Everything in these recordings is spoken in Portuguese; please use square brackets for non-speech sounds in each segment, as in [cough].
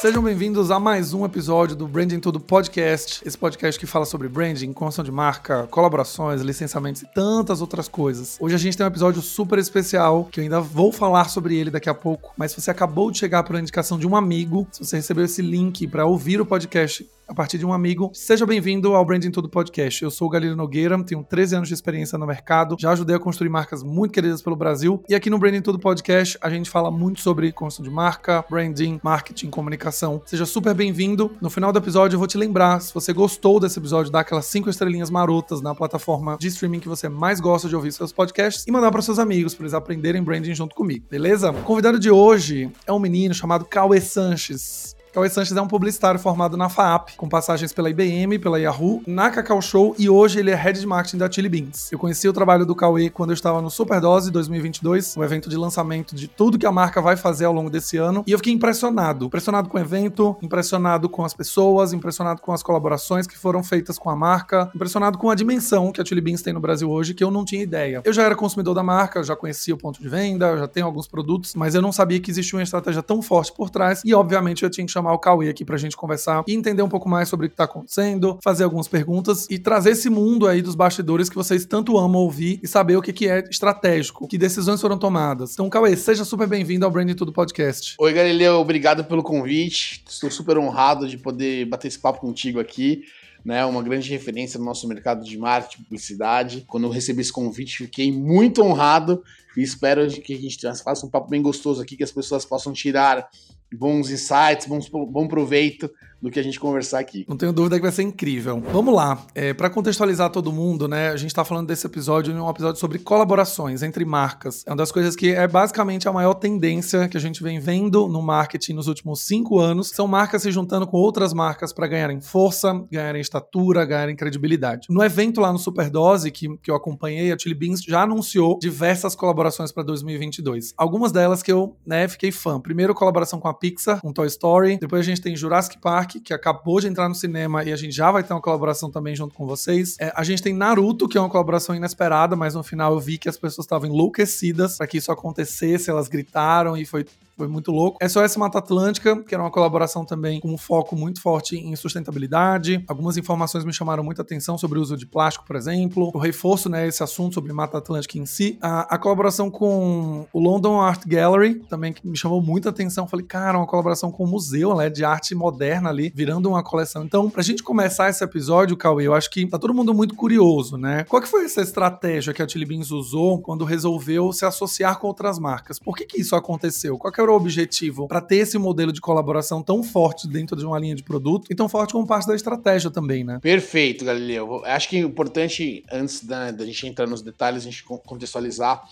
Sejam bem-vindos a mais um episódio do Branding Tudo Podcast. Esse podcast que fala sobre branding, construção de marca, colaborações, licenciamentos e tantas outras coisas. Hoje a gente tem um episódio super especial que eu ainda vou falar sobre ele daqui a pouco. Mas se você acabou de chegar por indicação de um amigo, se você recebeu esse link para ouvir o podcast a partir de um amigo. Seja bem-vindo ao Branding Tudo Podcast. Eu sou o Galileu Nogueira, tenho 13 anos de experiência no mercado, já ajudei a construir marcas muito queridas pelo Brasil. E aqui no Branding Tudo Podcast a gente fala muito sobre construção de marca, branding, marketing, comunicação. Seja super bem-vindo. No final do episódio eu vou te lembrar, se você gostou desse episódio, dá aquelas 5 estrelinhas marotas na plataforma de streaming que você mais gosta de ouvir seus podcasts e mandar para seus amigos para eles aprenderem branding junto comigo, beleza? O convidado de hoje é um menino chamado Cauê Sanches. Cauê Sanches é um publicitário formado na FAAP, com passagens pela IBM, pela Yahoo, na Cacau Show e hoje ele é Head de Marketing da Chili Beans. Eu conheci o trabalho do Cauê quando eu estava no Superdose 2022, o um evento de lançamento de tudo que a marca vai fazer ao longo desse ano, e eu fiquei impressionado. Impressionado com o evento, impressionado com as pessoas, impressionado com as colaborações que foram feitas com a marca, impressionado com a dimensão que a Chili Beans tem no Brasil hoje, que eu não tinha ideia. Eu já era consumidor da marca, já conhecia o ponto de venda, já tenho alguns produtos, mas eu não sabia que existia uma estratégia tão forte por trás, e obviamente eu tinha que chamar o Cauê aqui pra gente conversar e entender um pouco mais sobre o que tá acontecendo, fazer algumas perguntas e trazer esse mundo aí dos bastidores que vocês tanto amam ouvir e saber o que, que é estratégico, que decisões foram tomadas. Então, Cauê, seja super bem-vindo ao Branding Tudo Podcast. Oi, Galileu, obrigado pelo convite. Estou super honrado de poder bater esse papo contigo aqui. Né, uma grande referência no nosso mercado de marketing, publicidade. Quando eu recebi esse convite, fiquei muito honrado e espero que a gente faça um papo bem gostoso aqui, que as pessoas possam tirar bons insights, bons, bom proveito do que a gente conversar aqui. Não tenho dúvida que vai ser incrível. Vamos lá. É, para contextualizar todo mundo, né? A gente está falando desse episódio um episódio sobre colaborações entre marcas. É uma das coisas que é basicamente a maior tendência que a gente vem vendo no marketing nos últimos cinco anos. São marcas se juntando com outras marcas para ganharem força, ganharem estatura, ganharem credibilidade. No evento lá no Superdose, que, que eu acompanhei, a Chili Beans já anunciou diversas colaborações para 2022. Algumas delas que eu né, fiquei fã. Primeiro, colaboração com a Pixar, com Toy Story. Depois a gente tem Jurassic Park Park, que acabou de entrar no cinema e a gente já vai ter uma colaboração também junto com vocês. É, a gente tem Naruto, que é uma colaboração inesperada, mas no final eu vi que as pessoas estavam enlouquecidas para que isso acontecesse, elas gritaram e foi foi muito louco. SOS Mata Atlântica, que era uma colaboração também com um foco muito forte em sustentabilidade. Algumas informações me chamaram muita atenção sobre o uso de plástico, por exemplo. O reforço, né, esse assunto sobre Mata Atlântica em si. A, a colaboração com o London Art Gallery, também que me chamou muita atenção. Falei, cara, uma colaboração com o museu, né, de arte moderna ali, virando uma coleção. Então, pra gente começar esse episódio, Cauê, eu acho que tá todo mundo muito curioso, né? Qual que foi essa estratégia que a Chili Beans usou quando resolveu se associar com outras marcas? Por que que isso aconteceu? Qual que era o objetivo para ter esse modelo de colaboração tão forte dentro de uma linha de produto e tão forte como parte da estratégia também, né? Perfeito, Galileu. Acho que é importante, antes da, da gente entrar nos detalhes, a gente contextualizar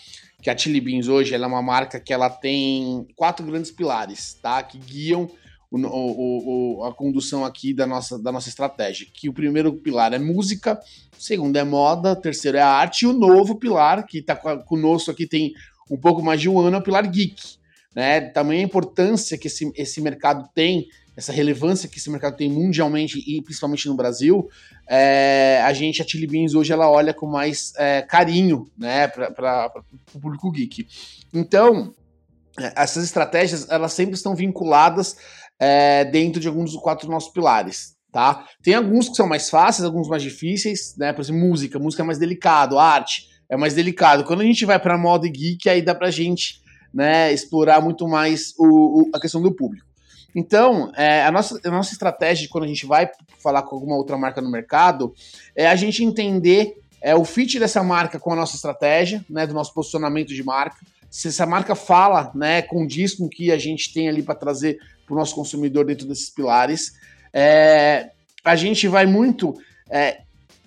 que a Chili Beans hoje é uma marca que ela tem quatro grandes pilares, tá? Que guiam o, o, o, a condução aqui da nossa, da nossa estratégia. Que o primeiro pilar é música, o segundo é moda, o terceiro é arte, e o novo pilar, que está conosco aqui tem um pouco mais de um ano, é o pilar geek né? Tamanha importância que esse, esse mercado tem, essa relevância que esse mercado tem mundialmente e principalmente no Brasil, é, a gente, a Chili Beans, hoje ela olha com mais é, carinho né, para o público geek. Então, é, essas estratégias elas sempre estão vinculadas é, dentro de alguns dos quatro nossos pilares. Tá? Tem alguns que são mais fáceis, alguns mais difíceis, né? Por exemplo, música, música é mais delicado, arte é mais delicado. Quando a gente vai para moda e geek, aí dá pra gente né, explorar muito mais o, o, a questão do público. Então, é, a, nossa, a nossa estratégia quando a gente vai falar com alguma outra marca no mercado é a gente entender é, o fit dessa marca com a nossa estratégia, né, do nosso posicionamento de marca. Se essa marca fala, né, com o que a gente tem ali para trazer para o nosso consumidor dentro desses pilares. É, a gente vai muito é,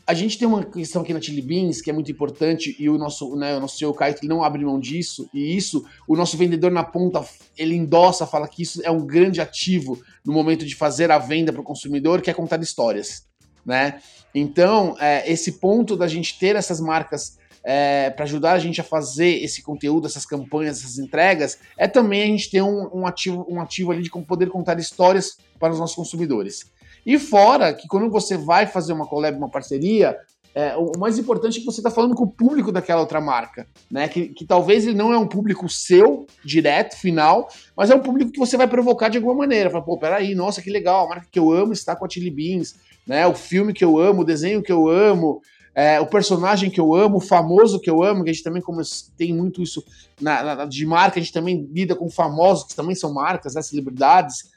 a gente tem uma questão aqui na Chili Beans que é muito importante e o nosso, né, o nosso CEO Caio não abre mão disso e isso o nosso vendedor na ponta ele endossa, fala que isso é um grande ativo no momento de fazer a venda para o consumidor, que é contar histórias, né? Então é, esse ponto da gente ter essas marcas é, para ajudar a gente a fazer esse conteúdo, essas campanhas, essas entregas, é também a gente ter um, um ativo, um ativo ali de poder contar histórias para os nossos consumidores. E fora que quando você vai fazer uma collab, uma parceria, é, o mais importante é que você está falando com o público daquela outra marca, né? Que, que talvez ele não é um público seu, direto, final, mas é um público que você vai provocar de alguma maneira. Fala, pô, peraí, nossa, que legal, a marca que eu amo está com a Chili Beans, né? O filme que eu amo, o desenho que eu amo, é, o personagem que eu amo, o famoso que eu amo, que a gente também como tem muito isso na, na, de marca, a gente também lida com famosos, que também são marcas, né, celebridades.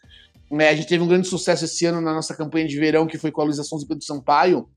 É, a gente teve um grande sucesso esse ano na nossa campanha de verão, que foi com a Luísa Sonza e Pedro Sampaio,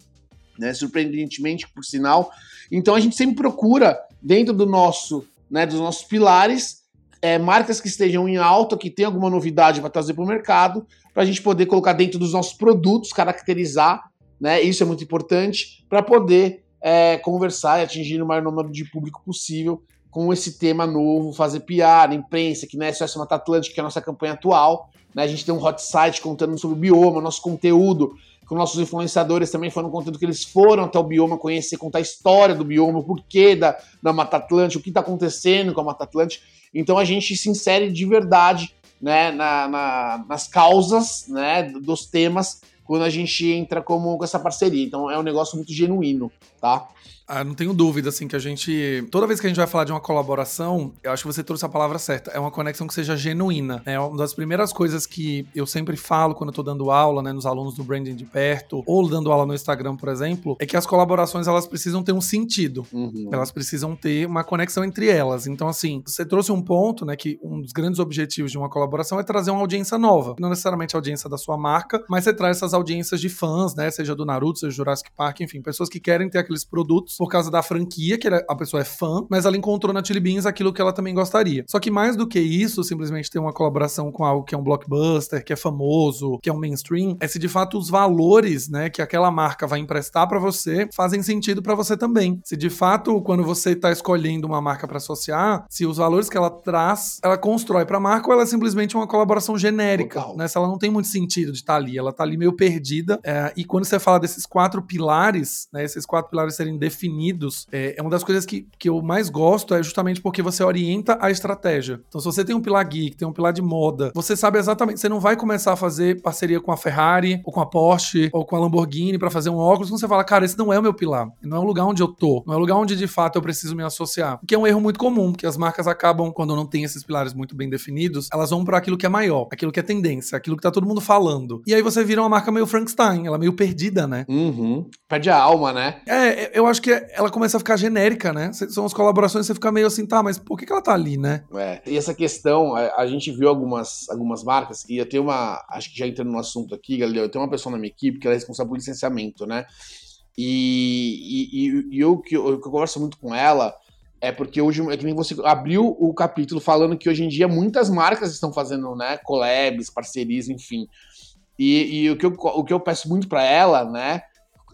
né, surpreendentemente, por sinal. Então a gente sempre procura, dentro do nosso, né, dos nossos pilares, é, marcas que estejam em alta, que tem alguma novidade para trazer para o mercado, para a gente poder colocar dentro dos nossos produtos, caracterizar, né? Isso é muito importante para poder é, conversar e atingir o maior número de público possível com esse tema novo, fazer PR, imprensa, que é só essa Mata Atlântica, que é a nossa campanha atual. Né? A gente tem um hot site contando sobre o bioma, nosso conteúdo, com nossos influenciadores também falando conteúdo que eles foram até o bioma conhecer, contar a história do bioma, o porquê da, da Mata Atlântica, o que está acontecendo com a Mata Atlântica. Então a gente se insere de verdade né, na, na, nas causas né, dos temas quando a gente entra como, com essa parceria. Então é um negócio muito genuíno, tá? Ah, não tenho dúvida, assim, que a gente. Toda vez que a gente vai falar de uma colaboração, eu acho que você trouxe a palavra certa. É uma conexão que seja genuína. É uma das primeiras coisas que eu sempre falo quando eu tô dando aula, né, nos alunos do branding de perto, ou dando aula no Instagram, por exemplo, é que as colaborações elas precisam ter um sentido. Uhum. Elas precisam ter uma conexão entre elas. Então, assim, você trouxe um ponto, né, que um dos grandes objetivos de uma colaboração é trazer uma audiência nova. Não necessariamente a audiência da sua marca, mas você traz essas audiências de fãs, né, seja do Naruto, seja do Jurassic Park, enfim, pessoas que querem ter aqueles produtos por causa da franquia, que a pessoa é fã, mas ela encontrou na Chili Beans aquilo que ela também gostaria. Só que mais do que isso, simplesmente ter uma colaboração com algo que é um blockbuster, que é famoso, que é um mainstream, é se de fato os valores, né, que aquela marca vai emprestar para você fazem sentido para você também. Se de fato, quando você tá escolhendo uma marca para associar, se os valores que ela traz, ela constrói para a marca ou ela é simplesmente uma colaboração genérica, Total. né? Se ela não tem muito sentido de estar tá ali, ela tá ali meio perdida. É, e quando você fala desses quatro pilares, né, esses quatro pilares serem definidos é, é, uma das coisas que, que eu mais gosto é justamente porque você orienta a estratégia. Então, se você tem um pilar geek, tem um pilar de moda, você sabe exatamente, você não vai começar a fazer parceria com a Ferrari, ou com a Porsche, ou com a Lamborghini para fazer um óculos, quando você fala, cara, esse não é o meu pilar, não é o lugar onde eu tô, não é o lugar onde de fato eu preciso me associar. Que é um erro muito comum, que as marcas acabam, quando não tem esses pilares muito bem definidos, elas vão para aquilo que é maior, aquilo que é tendência, aquilo que tá todo mundo falando. E aí você vira uma marca meio Frankenstein, ela é meio perdida, né? Uhum. Perde a alma, né? É, eu acho que ela começa a ficar genérica, né? São as colaborações, você fica meio assim, tá, mas por que, que ela tá ali, né? É, e essa questão, a, a, gente viu algumas, algumas marcas, e eu tenho uma, acho que já entrando no assunto aqui, Galileu, eu tenho uma pessoa na minha equipe que ela é responsável por licenciamento, né? E, e, e eu, que eu, eu converso muito com ela, é porque hoje, é que nem você abriu o capítulo falando que hoje em dia muitas marcas estão fazendo, né, collabs, parcerias, enfim. E, e o, que eu, o que eu peço muito para ela, né,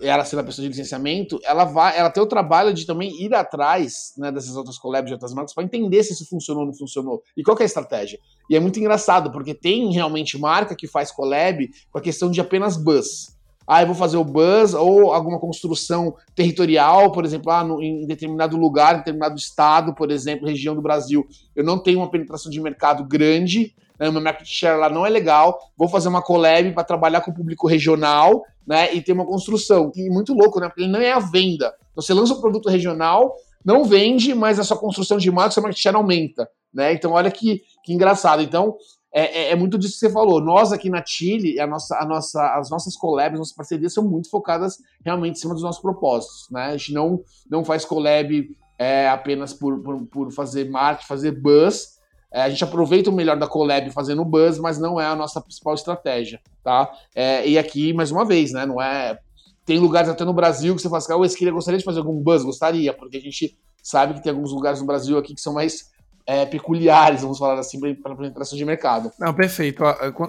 ela sendo a pessoa de licenciamento, ela vai, ela tem o trabalho de também ir atrás né, dessas outras collabs de outras marcas para entender se isso funcionou ou não funcionou e qual é a estratégia. E é muito engraçado, porque tem realmente marca que faz collab com a questão de apenas buzz. Ah, eu vou fazer o buzz ou alguma construção territorial, por exemplo, ah, no, em determinado lugar, em determinado estado, por exemplo, região do Brasil, eu não tenho uma penetração de mercado grande, né, meu market share lá não é legal, vou fazer uma collab para trabalhar com o público regional, né, e ter uma construção. E muito louco, né, porque ele não é a venda. Então, você lança um produto regional, não vende, mas a sua construção de marca, seu market share aumenta, né? Então, olha que, que engraçado. Então, é, é, é, muito disso que você falou. Nós aqui na Chile, a nossa, a nossa, as nossas collabs, nossas parcerias são muito focadas realmente em cima dos nossos propósitos. Né? A gente não, não faz collab é, apenas por, por, por fazer marketing, fazer buzz, é, a gente aproveita o melhor da collab fazendo buzz, mas não é a nossa principal estratégia, tá? É, e aqui, mais uma vez, né? Não é. Tem lugares até no Brasil que você fala assim, ah, o Esquilha gostaria de fazer algum buzz? Gostaria, porque a gente sabe que tem alguns lugares no Brasil aqui que são mais é, peculiares, vamos falar assim, para penetração de mercado. Não, perfeito.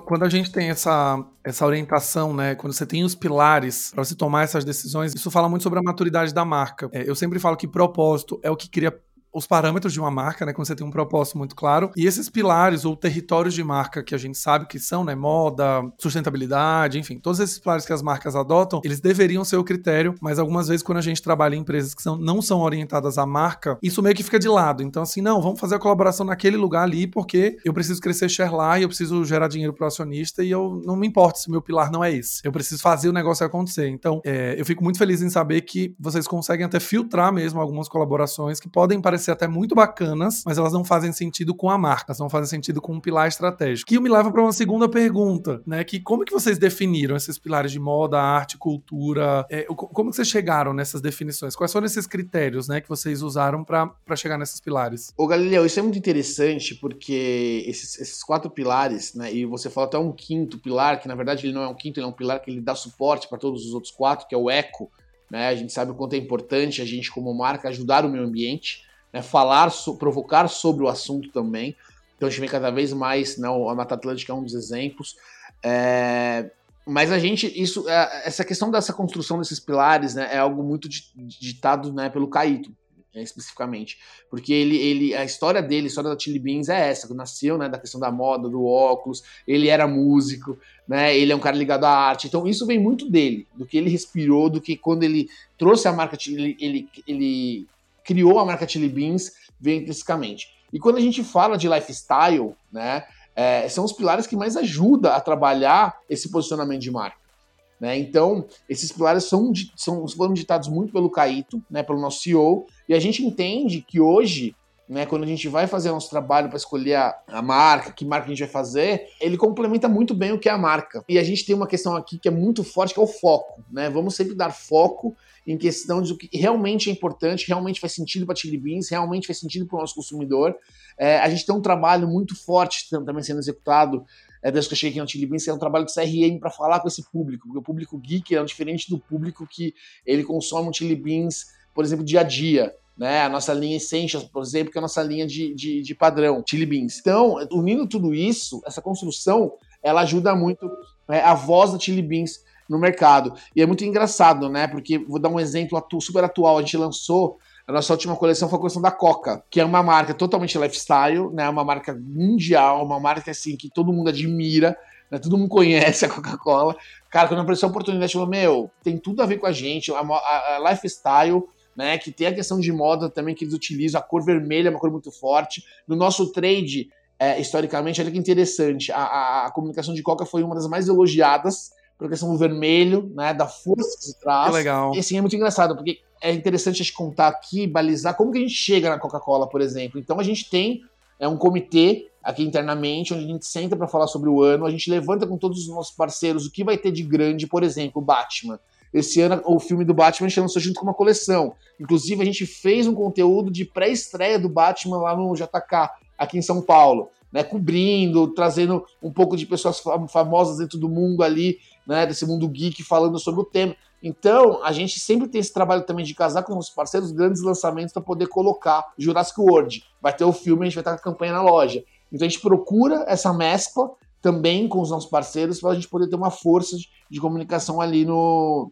Quando a gente tem essa, essa orientação, né, quando você tem os pilares para você tomar essas decisões, isso fala muito sobre a maturidade da marca. É, eu sempre falo que propósito é o que cria os parâmetros de uma marca, né? Quando você tem um propósito muito claro. E esses pilares ou territórios de marca que a gente sabe que são, né? Moda, sustentabilidade, enfim, todos esses pilares que as marcas adotam, eles deveriam ser o critério, mas algumas vezes quando a gente trabalha em empresas que são, não são orientadas à marca, isso meio que fica de lado. Então, assim, não, vamos fazer a colaboração naquele lugar ali porque eu preciso crescer share lá e eu preciso gerar dinheiro pro acionista e eu não me importo se meu pilar não é esse. Eu preciso fazer o negócio acontecer. Então, é, eu fico muito feliz em saber que vocês conseguem até filtrar mesmo algumas colaborações que podem parecer até muito bacanas, mas elas não fazem sentido com a marca, não fazem sentido com um pilar estratégico. Que me leva para uma segunda pergunta, né? Que como que vocês definiram esses pilares de moda, arte, cultura? É, como que vocês chegaram nessas definições? Quais foram esses critérios, né, que vocês usaram para chegar nesses pilares? Ô Galileu, isso é muito interessante porque esses, esses quatro pilares, né? E você falou até um quinto pilar, que na verdade ele não é um quinto, ele é um pilar que ele dá suporte para todos os outros quatro, que é o eco. Né? A gente sabe o quanto é importante a gente, como marca, ajudar o meio ambiente, né? falar, so, provocar sobre o assunto também. Então a gente vê cada vez mais, né? a Mata Atlântica é um dos exemplos. É... Mas a gente, isso, é, essa questão dessa construção desses pilares, né, é algo muito ditado, né, pelo Caíto, né, especificamente, porque ele, ele, a história dele, a história da Chili Beans é essa, nasceu, né, da questão da moda, do óculos, ele era músico, né, ele é um cara ligado à arte, então isso vem muito dele, do que ele respirou, do que quando ele trouxe a marca, ele, ele, ele criou a marca Chili Beans, vem intrinsecamente. E quando a gente fala de lifestyle, né, é, são os pilares que mais ajudam a trabalhar esse posicionamento de marca. Né? Então, esses pilares são, são, foram ditados muito pelo Caíto, né, pelo nosso CEO, e a gente entende que hoje, né, quando a gente vai fazer nosso trabalho para escolher a, a, marca, que marca a gente vai fazer, ele complementa muito bem o que é a marca. E a gente tem uma questão aqui que é muito forte, que é o foco. Né? Vamos sempre dar foco em questão de o que realmente é importante, realmente faz sentido para Chili Beans, realmente faz sentido para o nosso consumidor. É, a gente tem um trabalho muito forte também sendo executado é, desde que eu cheguei aqui no Chili Beans, é um trabalho de CRM para falar com esse público, porque o público geek é diferente do público que ele consome o Chili Beans, por exemplo, dia a dia. Né, a nossa linha Essentials, por exemplo, que é a nossa linha de, de, de padrão, Chili Beans. Então, unindo tudo isso, essa construção, ela ajuda muito né, a voz da Chili Beans no mercado. E é muito engraçado, né? Porque vou dar um exemplo atu super atual. A gente lançou a nossa última coleção foi a coleção da Coca, que é uma marca totalmente lifestyle, né? Uma marca mundial, uma marca assim que todo mundo admira, né? Todo mundo conhece a Coca-Cola. Cara, quando apareceu a oportunidade, falou: Meu, tem tudo a ver com a gente, a, a, a lifestyle. Né, que tem a questão de moda também que eles utilizam, a cor vermelha é uma cor muito forte. No nosso trade, é, historicamente, olha que interessante, a, a, a comunicação de Coca foi uma das mais elogiadas pela questão do vermelho, né, da força se traz. Que legal. E assim, é muito engraçado, porque é interessante a gente contar aqui, balizar como que a gente chega na Coca-Cola, por exemplo. Então a gente tem é um comitê aqui internamente, onde a gente senta para falar sobre o ano, a gente levanta com todos os nossos parceiros o que vai ter de grande, por exemplo, o Batman. Esse ano, o filme do Batman a gente lançou junto com uma coleção. Inclusive, a gente fez um conteúdo de pré-estreia do Batman lá no JK, aqui em São Paulo. Né, cobrindo, trazendo um pouco de pessoas famosas dentro do mundo ali, né, desse mundo geek, falando sobre o tema. Então, a gente sempre tem esse trabalho também de casar com os parceiros grandes lançamentos para poder colocar Jurassic World. Vai ter o filme, a gente vai estar com a campanha na loja. Então a gente procura essa mescla também com os nossos parceiros para a gente poder ter uma força de, de comunicação ali no,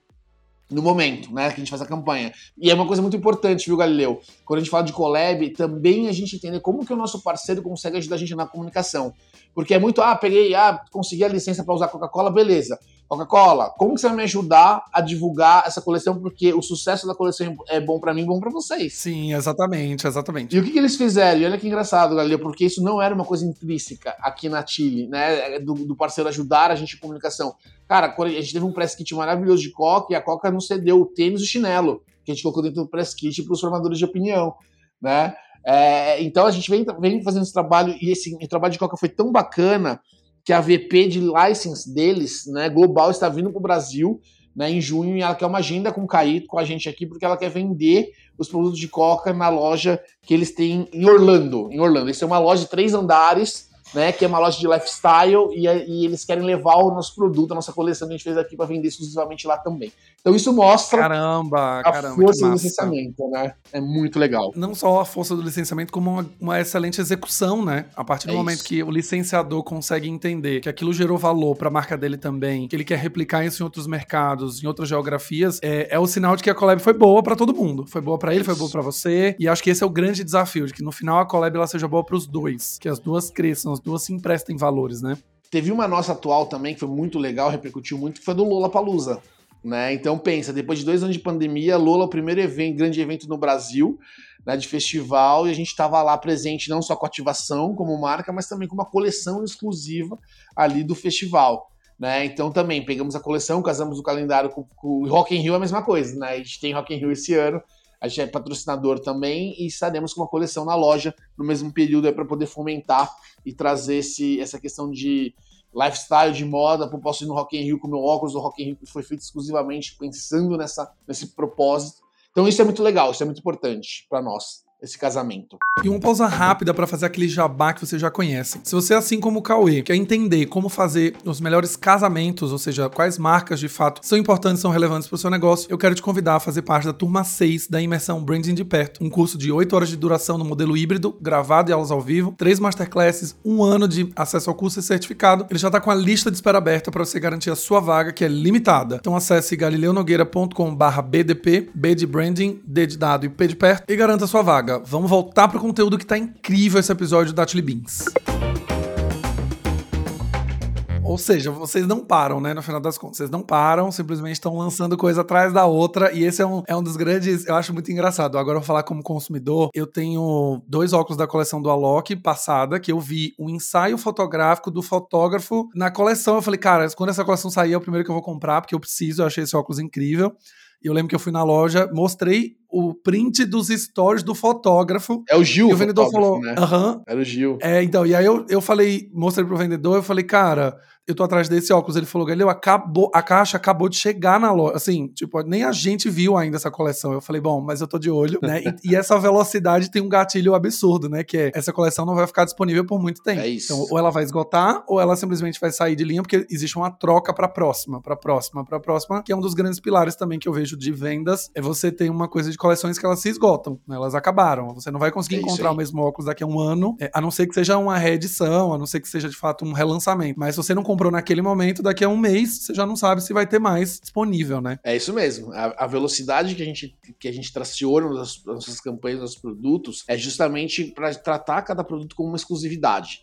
no momento, né, que a gente faz a campanha. E é uma coisa muito importante, viu, Galileu? Quando a gente fala de collab, também a gente entender como que o nosso parceiro consegue ajudar a gente na comunicação. Porque é muito, ah, peguei, ah, consegui a licença para usar Coca-Cola, beleza. Coca-Cola, como que você vai me ajudar a divulgar essa coleção? Porque o sucesso da coleção é bom para mim, bom para vocês. Sim, exatamente, exatamente. E o que, que, eles fizeram? E olha que engraçado, Galileu, porque isso não era uma coisa intrínseca aqui na Chile, né? Do, do parceiro ajudar a gente em comunicação. Cara, a gente teve um press kit maravilhoso de Coca e a Coca não cedeu o tênis e o chinelo, que a gente colocou dentro do press kit para os formadores de opinião, né? É, então a gente vem, vem fazendo esse trabalho e esse trabalho de Coca foi tão bacana que a VP de license deles, né, global, está vindo para o Brasil né, em junho e ela quer uma agenda com o Caíto, com a gente aqui, porque ela quer vender os produtos de Coca na loja que eles têm em Orlando. Em Orlando. Isso é uma loja de três andares né? Que é uma loja de lifestyle e, e eles querem levar o nosso produto, a nossa coleção que a gente fez aqui para vender exclusivamente lá também. Então isso mostra caramba, a caramba, força do licenciamento, né? É muito legal. Não só a força do licenciamento, como uma, uma excelente execução, né? A partir do é momento isso. que o licenciador consegue entender que aquilo gerou valor para a marca dele também, que ele quer replicar isso em outros mercados, em outras geografias, é, é o sinal de que a collab foi boa para todo mundo. Foi boa para ele, foi boa para você. E acho que esse é o grande desafio, de que no final a collab ela seja boa para os dois, que as duas cresçam, as duas se emprestem valores, né? Teve uma nossa atual também que foi muito legal, repercutiu muito, que foi do Lola Palusa. Né? Então pensa, depois de dois anos de pandemia, Lola, o primeiro evento, grande evento no Brasil, né, de festival, e a gente estava lá presente não só com ativação como marca, mas também com uma coleção exclusiva ali do festival. Né? Então também pegamos a coleção, casamos o calendário com, o Rock in Rio, é a mesma coisa, né? A gente tem Rock in Rio esse ano, a gente é patrocinador também e estaremos com uma coleção na loja no mesmo período para poder fomentar e trazer esse, essa questão de lifestyle de moda, para posso ir no Rock in Rio com meu óculos do Rock in Rio que foi feito exclusivamente pensando nessa, nesse propósito. Então isso é muito legal, isso é muito importante para nós esse casamento. E uma pausa rápida para fazer aquele jabá que você já conhece. Se você, assim como o Cauê, quer entender como fazer os melhores casamentos, ou seja, quais marcas de fato são importantes, são relevantes para o seu negócio, eu quero te convidar a fazer parte da turma 6 da imersão Branding de Perto, um curso de 8 horas de duração no modelo híbrido, gravado e aulas ao vivo, três masterclasses, um ano de acesso ao curso e certificado. Ele já está com a lista de espera aberta para você garantir a sua vaga, que é limitada. Então acesse galileonogueira.com/bdp, B de branding, D de dado e P de perto e garanta a sua vaga vamos voltar pro conteúdo que tá incrível esse episódio da Chili Beans. Ou seja, vocês não param, né? No final das contas, vocês não param, simplesmente estão lançando coisa atrás da outra. E esse é um, é um dos grandes. Eu acho muito engraçado. Agora eu vou falar como consumidor. Eu tenho dois óculos da coleção do Alok passada, que eu vi um ensaio fotográfico do fotógrafo na coleção. Eu falei, cara, quando essa coleção sair, é o primeiro que eu vou comprar, porque eu preciso. Eu achei esse óculos incrível. E eu lembro que eu fui na loja, mostrei o print dos stories do fotógrafo. É o Gil, E o vendedor falou, né? aham. Era o Gil. É, então, e aí eu, eu falei, mostrei pro vendedor, eu falei, cara, eu tô atrás desse óculos. Ele falou, Galileu, acabou, a caixa acabou de chegar na loja. Assim, tipo, nem a gente viu ainda essa coleção. Eu falei, bom, mas eu tô de olho, né? e, e, essa velocidade tem um gatilho absurdo, né? Que é, essa coleção não vai ficar disponível por muito tempo. É isso. Então, ou ela vai esgotar, ou ela simplesmente vai sair de linha, porque existe uma troca pra próxima, pra próxima, pra próxima, que é um dos grandes pilares também que eu vejo de vendas, é você ter uma coisa de coleções que elas se esgotam, né? Elas acabaram. Você não vai conseguir é encontrar o mesmo óculos daqui a um ano, é, a não ser que seja uma reedição, a não ser que seja de fato um relançamento. Mas se você não comprou naquele momento, daqui a um mês você já não sabe se vai ter mais disponível, né? É isso mesmo. A, a velocidade que a gente, que a gente traciona nas nossas campanhas, nos produtos, é justamente para tratar cada produto como uma exclusividade.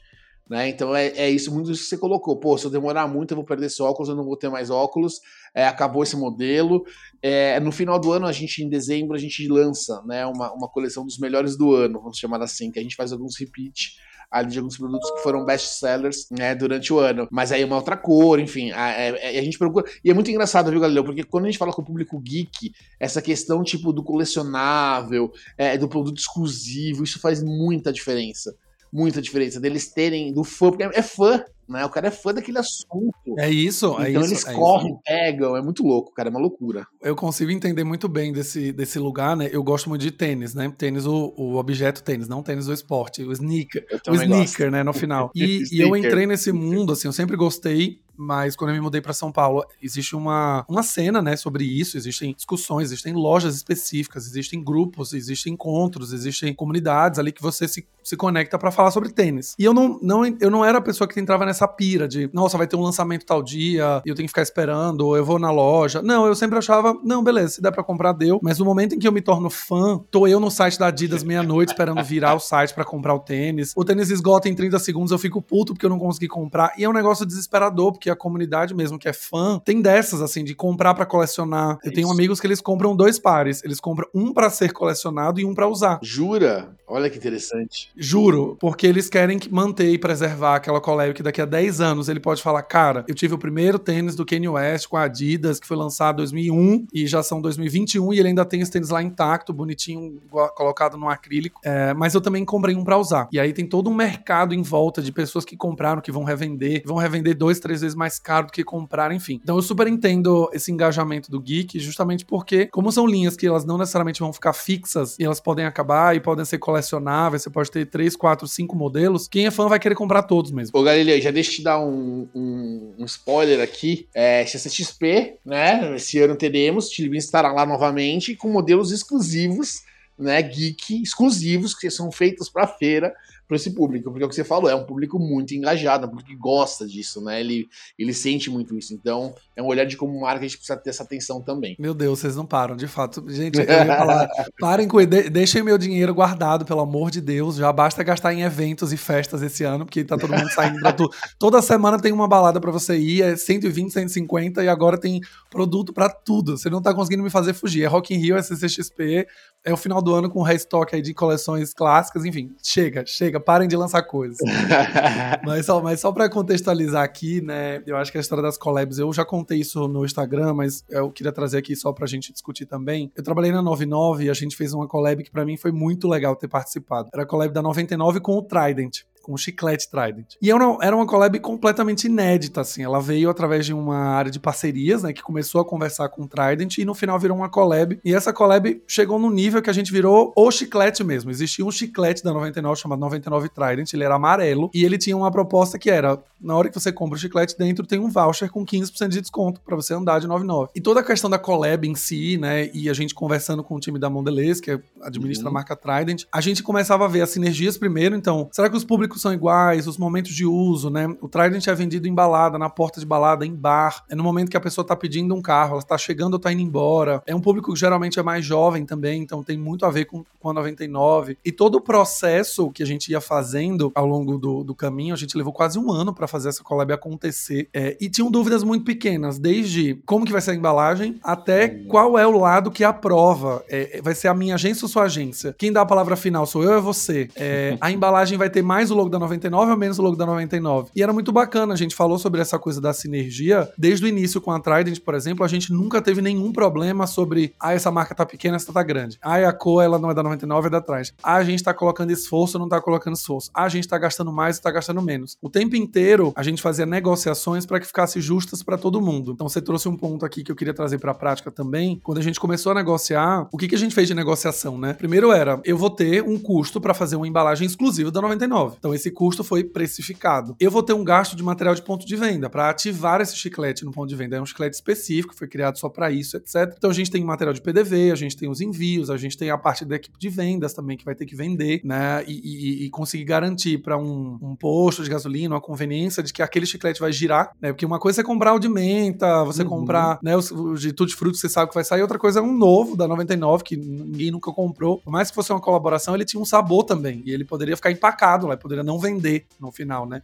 Né? Então é, é isso muito isso que você colocou. Pô, se eu demorar muito, eu vou perder esse óculos, eu não vou ter mais óculos. É, acabou esse modelo. É, no final do ano, a gente, em dezembro, a gente lança né, uma, uma coleção dos melhores do ano, vamos chamar assim, que a gente faz alguns repeat ali de alguns produtos que foram best sellers né, durante o ano. Mas aí é uma outra cor, enfim. A, a, é, é, a, gente procura. E é muito engraçado, viu, Galileu? Porque quando a gente fala com o público geek, essa questão tipo do colecionável, é, do produto exclusivo, isso faz muita diferença. Muita diferença deles terem do fã, porque é fã, né? O cara é fã daquele assunto. É isso, então é isso. eles é correm, isso. pegam, é muito louco, cara, é uma loucura. Eu consigo entender muito bem desse, desse lugar, né? Eu gosto muito de tênis, né? Tênis, o, o objeto tênis, não tênis do esporte, o sneaker. O sneaker, gosto. né, no final. [laughs] E, e eu entrei nesse mundo, assim, eu sempre gostei mas quando eu me mudei para São Paulo, existe uma, uma cena, né, sobre isso, existem discussões, existem lojas específicas, existem grupos, existem encontros, existem comunidades ali que você se, se conecta para falar sobre tênis. E eu não, não, eu não era a pessoa que entrava nessa pira de, nossa, vai ter um lançamento tal dia, eu tenho que ficar esperando, ou eu vou na loja. Não, eu sempre achava, não, beleza, se der para comprar, deu. Mas no momento em que eu me torno fã, tô eu no site da Adidas meia-noite esperando virar o site para comprar o tênis. O tênis esgota em 30 segundos, eu fico puto porque eu não consegui comprar. E é um negócio desesperador, porque a comunidade mesmo que é fã tem dessas, assim, de comprar para colecionar. Eu tenho amigos que eles compram dois pares. Eles compram um para ser colecionado e um para usar. Jura? Olha que interessante. Juro, porque eles querem manter e preservar aquela collab que daqui a 10 anos ele pode falar, cara, eu tive o primeiro tênis do Kanye West com a Adidas, que foi lançado em 2001 e já são 2021 e ele ainda tem esse tênis lá intacto, bonitinho, colocado no acrílico. É, mas eu também comprei um para usar. E aí tem todo um mercado em volta de pessoas que compraram, que vão revender, vão revender dois, três vezes mais caro do que comprar, enfim. Então eu super entendo esse engajamento do geek, justamente porque, como são linhas que elas não necessariamente vão ficar fixas e elas podem acabar e podem ser colecionáveis, você pode ter 3, 4, 5 modelos, quem é fã vai querer comprar todos mesmo. Ô Galileu, já deixa eu te dar um, um, um spoiler aqui. É, CCXP, né? Esse ano teremos, Tilibin estará lá novamente com modelos exclusivos né, geek exclusivos que são feitos para feira para esse público, porque é o que você falou, é um público muito engajado, é um público que gosta disso, né? Ele, ele sente muito isso. Então, é um olhar de como marca a gente precisa ter essa atenção também. Meu Deus, vocês não param, de fato. Gente, eu ia falar, [laughs] parem com de, deixem meu dinheiro guardado, pelo amor de Deus. Já basta gastar em eventos e festas esse ano, porque tá todo mundo saindo pra tudo. [laughs] Toda semana tem uma balada para você ir, é 120, 150 e agora tem produto para tudo. Você não tá conseguindo me fazer fugir. É Rock in Rio, é CCXP, é o final do ano com restock aí de coleções clássicas, enfim. Chega, chega parem de lançar coisas. [laughs] mas só, mas só para contextualizar aqui, né? Eu acho que a história das collabs, eu já contei isso no Instagram, mas eu queria trazer aqui só pra gente discutir também. Eu trabalhei na 99 e a gente fez uma collab que para mim foi muito legal ter participado. Era a collab da 99 com o Trident com o chiclete Trident. E era uma, era uma collab completamente inédita, assim. Ela veio através de uma área de parcerias, né? Que começou a conversar com o Trident e no final virou uma collab. E essa collab chegou no nível que a gente virou o chiclete mesmo. Existia um chiclete da 99 chamado 99 Trident, ele era amarelo e ele tinha uma proposta que era: na hora que você compra o chiclete, dentro tem um voucher com 15% de desconto para você andar de 99. E toda a questão da collab em si, né? E a gente conversando com o time da Mondelez, que administra uhum. a marca Trident, a gente começava a ver as sinergias primeiro. Então, será que os públicos são iguais, os momentos de uso, né? O Trident é vendido em balada, na porta de balada, em bar. É no momento que a pessoa tá pedindo um carro, ela tá chegando ou tá indo embora. É um público que geralmente é mais jovem também, então tem muito a ver com, com a 99. E todo o processo que a gente ia fazendo ao longo do, do caminho, a gente levou quase um ano para fazer essa collab acontecer. É, e tinham dúvidas muito pequenas, desde como que vai ser a embalagem, até qual é o lado que aprova. É, vai ser a minha agência ou sua agência? Quem dá a palavra final sou eu ou é você? É, a [laughs] embalagem vai ter mais o logo da 99 ou menos o logo da 99. E era muito bacana, a gente falou sobre essa coisa da sinergia. Desde o início com a Trident, por exemplo, a gente nunca teve nenhum problema sobre, ah, essa marca tá pequena, essa tá grande. Ah, a cor, ela não é da 99, é da Trident. Ah, a gente tá colocando esforço, não tá colocando esforço. Ah, a gente tá gastando mais, tá gastando menos. O tempo inteiro, a gente fazia negociações para que ficasse justas para todo mundo. Então, você trouxe um ponto aqui que eu queria trazer para a prática também. Quando a gente começou a negociar, o que, que a gente fez de negociação, né? Primeiro era, eu vou ter um custo para fazer uma embalagem exclusiva da 99. Então, esse custo foi precificado. Eu vou ter um gasto de material de ponto de venda para ativar esse chiclete no ponto de venda. É um chiclete específico, foi criado só para isso, etc. Então a gente tem material de PDV, a gente tem os envios, a gente tem a parte da equipe de vendas também que vai ter que vender, né? E, e, e conseguir garantir para um, um, posto de gasolina uma conveniência de que aquele chiclete vai girar, né? Porque uma coisa é comprar o de menta, você uhum. comprar, né, o de tudo de fruto, você sabe que vai sair, outra coisa é um novo da 99 que ninguém nunca comprou. Por mais que fosse uma colaboração, ele tinha um sabor também e ele poderia ficar empacado lá, poderia não vender no final, né?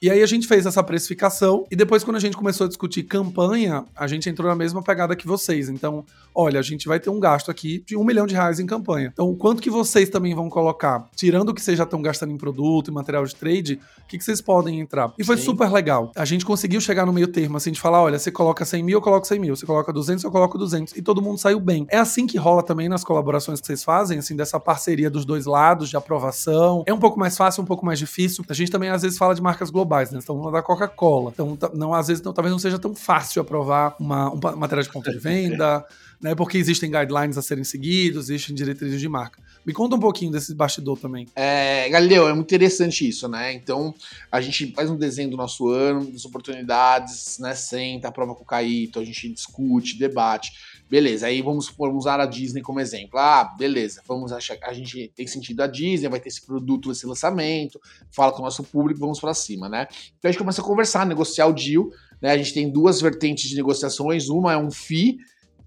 E aí a gente fez essa precificação e depois quando a gente começou a discutir campanha, a gente entrou na mesma pegada que vocês. Então, olha, a gente vai ter um gasto aqui de um milhão de reais em campanha. Então, o quanto que vocês também vão colocar, tirando o que vocês já estão gastando em produto e material de trade, o que, que vocês podem entrar? E foi Sim. super legal. A gente conseguiu chegar no meio termo, assim, de falar, olha, você coloca 100 mil, eu coloco 100 mil. Você coloca 200, eu coloco 200. E todo mundo saiu bem. É assim que rola também nas colaborações que vocês fazem, assim, dessa parceria dos dois lados, de aprovação. É um pouco mais fácil, um pouco mais difícil. A gente também, às vezes, fala de marcas globais, né? Então, da Coca-Cola. Então, não, às vezes, não, talvez não seja tão fácil aprovar uma, um material de ponto de venda, né? Porque existem guidelines a serem seguidos, existem diretrizes de marca. Me conta um pouquinho desse bastidor também. É, Galileu, é muito interessante isso, né? Então, a gente faz um desenho do nosso ano, das oportunidades, né? Senta, prova com o Caíto, a gente discute, debate. Beleza, aí vamos, vamos usar a Disney como exemplo. Ah, beleza, vamos achar a gente tem sentido a Disney, vai ter esse produto, esse lançamento, fala com o nosso público, vamos para cima, né? Então a gente começa a conversar, negociar o deal, né? A gente tem duas vertentes de negociações, uma é um FII,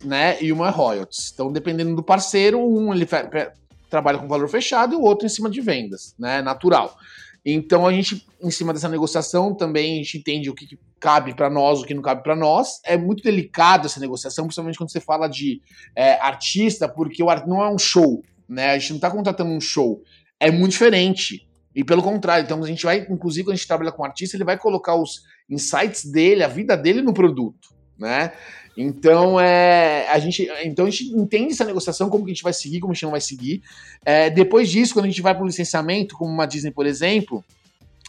né, e uma é royalties. Então, dependendo do parceiro, um ele trabalha com valor fechado e o outro em cima de vendas, né, natural. Então a gente, em cima dessa negociação, também a gente entende o que, que cabe para nós, o que não cabe para nós. É muito delicado essa negociação, principalmente quando você fala de é, artista, porque o art não é um show, né? A gente não está contratando um show. É muito diferente. E pelo contrário, então a gente vai, inclusive, quando a gente trabalha com artista, ele vai colocar os insights dele, a vida dele no produto, né? Então, é, a gente, então a gente entende essa negociação, como que a gente vai seguir, como a gente não vai seguir. É, depois disso, quando a gente vai para o licenciamento, como uma Disney, por exemplo,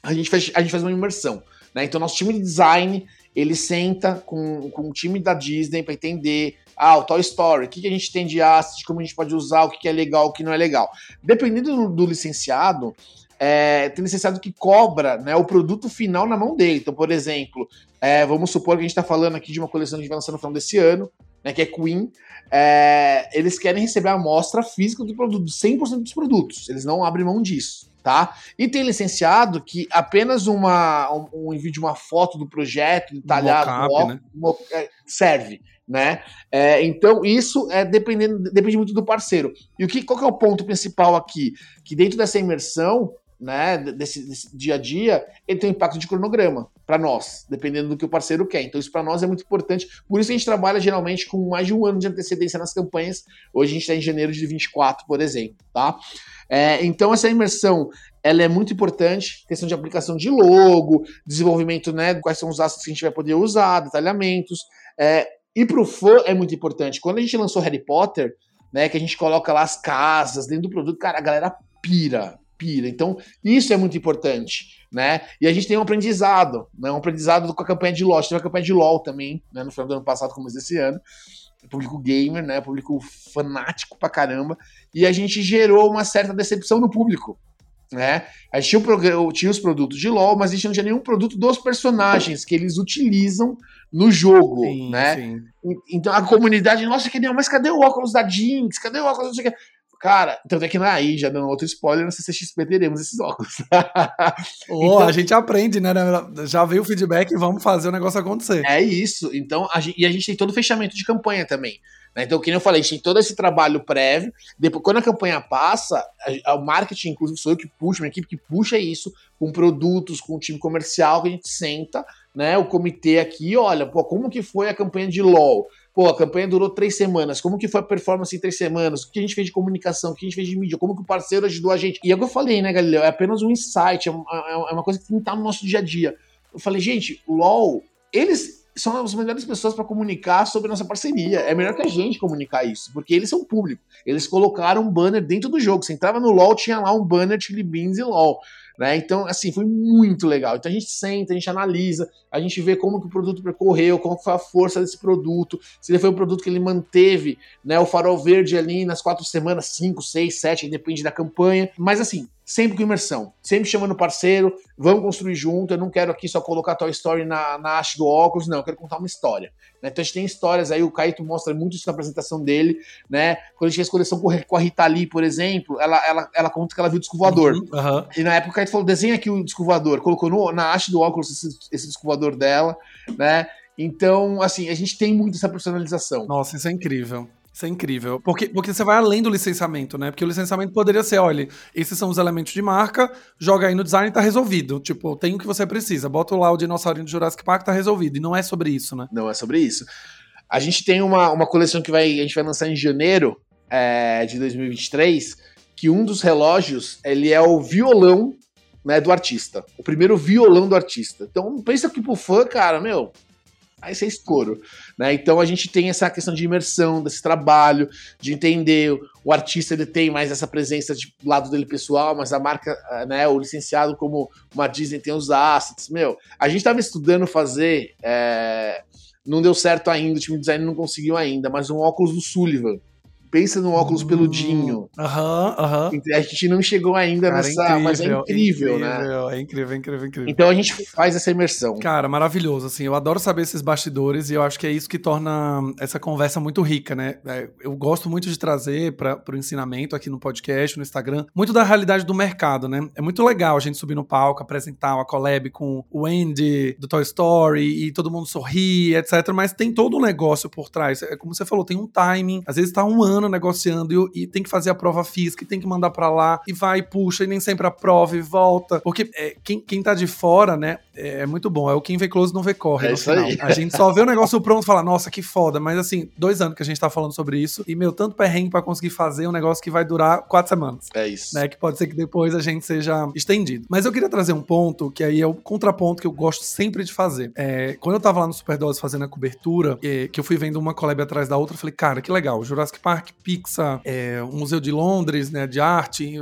a gente, faz, a gente faz uma imersão. Né? Então, nosso time de design ele senta com, com o time da Disney para entender ah, o Toy Story, o que, que a gente tem de asset, como a gente pode usar, o que, que é legal, o que não é legal. Dependendo do, do licenciado, é, tem licenciado que cobra né, o produto final na mão dele. Então, por exemplo, é, vamos supor que a gente está falando aqui de uma coleção que a gente vai lançar no final desse ano, né, que é Queen. É, eles querem receber a amostra física do produto, 100% dos produtos. Eles não abrem mão disso tá? E tem licenciado que apenas uma, um, um envio de uma foto do projeto detalhado né? É, serve, né? É, então isso é dependendo depende muito do parceiro. E o que qual que é o ponto principal aqui? Que dentro dessa imersão né, desse, desse, dia a dia, ele tem um impacto de cronograma para nós, dependendo do que o parceiro quer. Então, isso para nós é muito importante. Por isso a gente trabalha geralmente com mais de um ano de antecedência nas campanhas. Hoje a gente está em janeiro de 24, por exemplo, tá? É, então, essa imersão ela é muito importante, questão de aplicação de logo, desenvolvimento, né, quais são os assets que a gente vai poder usar, detalhamentos. É, e para o fã é muito importante. Quando a gente lançou Harry Potter, né, que a gente coloca lá as casas dentro do produto, cara, a galera pira, pira. Então, isso é muito importante, né? E a gente tem um aprendizado, né? Um aprendizado com a campanha de LOL. Teve a campanha de LOL também, né? No final do ano passado, como esse ano. Público gamer, né? Público fanático pra caramba. E a gente gerou uma certa decepção no público. Né? A gente tinha, tinha os produtos de LoL, mas a gente não tinha nenhum produto dos personagens que eles utilizam no jogo, sim, né? Sim. Então a comunidade, nossa, que nem, mas cadê o óculos da Jinx? Cadê o óculos? Não sei o que. Cara, então é que na aí, já dando outro spoiler, na CCXP teremos esses óculos. oh, [laughs] então, a gente aprende, né? Já veio o feedback e vamos fazer o negócio acontecer. É isso. Então, a gente, e a gente tem todo o fechamento de campanha também. Né? Então, como eu falei, a gente tem todo esse trabalho prévio. Depois, quando a campanha passa, o marketing, inclusive, sou eu que puxo, minha equipe que puxa isso, com produtos, com o time comercial, que a gente senta, né? O comitê aqui, olha, pô, como que foi a campanha de LOL? Pô, a campanha durou três semanas. Como que foi a performance em três semanas? O que a gente fez de comunicação? O que a gente fez de mídia? Como que o parceiro ajudou a gente? E é o que eu falei, né, Galileu? É apenas um insight, é uma, é uma coisa que tem que estar no nosso dia a dia. Eu falei, gente, LOL, eles são as melhores pessoas para comunicar sobre nossa parceria. É melhor que a gente comunicar isso, porque eles são público. Eles colocaram um banner dentro do jogo. Você entrava no LoL, tinha lá um banner Chili Beans e LoL. Né? Então, assim, foi muito legal. Então a gente senta, a gente analisa, a gente vê como que o produto percorreu, como foi a força desse produto, se ele foi um produto que ele manteve né, o farol verde ali nas quatro semanas, cinco, seis, sete, depende da campanha. Mas assim, sempre com imersão, sempre chamando parceiro, vamos construir junto. Eu não quero aqui só colocar Toy Story na, na haste do óculos, não, eu quero contar uma história. Né? Então a gente tem histórias aí, o Caíto mostra muito isso na apresentação dele, né? Quando a gente fez coleção com a Rita Lee, por exemplo, ela, ela, ela conta que ela viu o disco voador. Uhum, uhum. E na época o Caíto falou: desenha aqui o disco voador, colocou no, na haste do óculos esse, esse disco voador dela, né? Então, assim, a gente tem muito essa personalização. Nossa, isso é incrível. Isso é incrível. Porque, porque você vai além do licenciamento, né? Porque o licenciamento poderia ser, olha, esses são os elementos de marca, joga aí no design e tá resolvido. Tipo, tem o que você precisa. Bota lá o dinossaurinho do Jurassic Park, tá resolvido. E não é sobre isso, né? Não é sobre isso. A gente tem uma, uma coleção que vai, a gente vai lançar em janeiro é, de 2023, que um dos relógios, ele é o violão né, do artista. O primeiro violão do artista. Então, pensa que pro fã, cara, meu, aí você é. Né? Então a gente tem essa questão de imersão, desse trabalho, de entender o artista ele tem mais essa presença de lado dele pessoal, mas a marca, né, o licenciado como uma Disney tem os assets. Meu, a gente estava estudando fazer, é, não deu certo ainda, o time de design não conseguiu ainda, mas um óculos do Sullivan pensa no óculos hum, peludinho. Aham, aham. A gente não chegou ainda Cara, nessa, incrível, mas é incrível, incrível, né? É incrível, é incrível, incrível. Então a gente faz essa imersão. Cara, maravilhoso, assim, eu adoro saber esses bastidores e eu acho que é isso que torna essa conversa muito rica, né? É, eu gosto muito de trazer para o ensinamento aqui no podcast, no Instagram, muito da realidade do mercado, né? É muito legal a gente subir no palco, apresentar uma collab com o Andy do Toy Story e todo mundo sorrir, etc. Mas tem todo um negócio por trás. É como você falou, tem um timing, às vezes tá um ano negociando e, e tem que fazer a prova física, e tem que mandar para lá, e vai, puxa, e nem sempre aprova e volta. Porque é, quem, quem tá de fora, né, é, muito bom. É o quem vê close não vê corre. É isso aí. A gente só vê o negócio pronto e fala, nossa, que foda. Mas assim, dois anos que a gente tá falando sobre isso, e meu, tanto perrengue para conseguir fazer um negócio que vai durar quatro semanas. É isso. Né, que pode ser que depois a gente seja estendido. Mas eu queria trazer um ponto, que aí é o contraponto que eu gosto sempre de fazer. É, quando eu tava lá no Superdose fazendo a cobertura, é, que eu fui vendo uma collab atrás da outra, eu falei, cara, que legal. Jurassic Park Pixar, é, o Museu de Londres, né, de arte,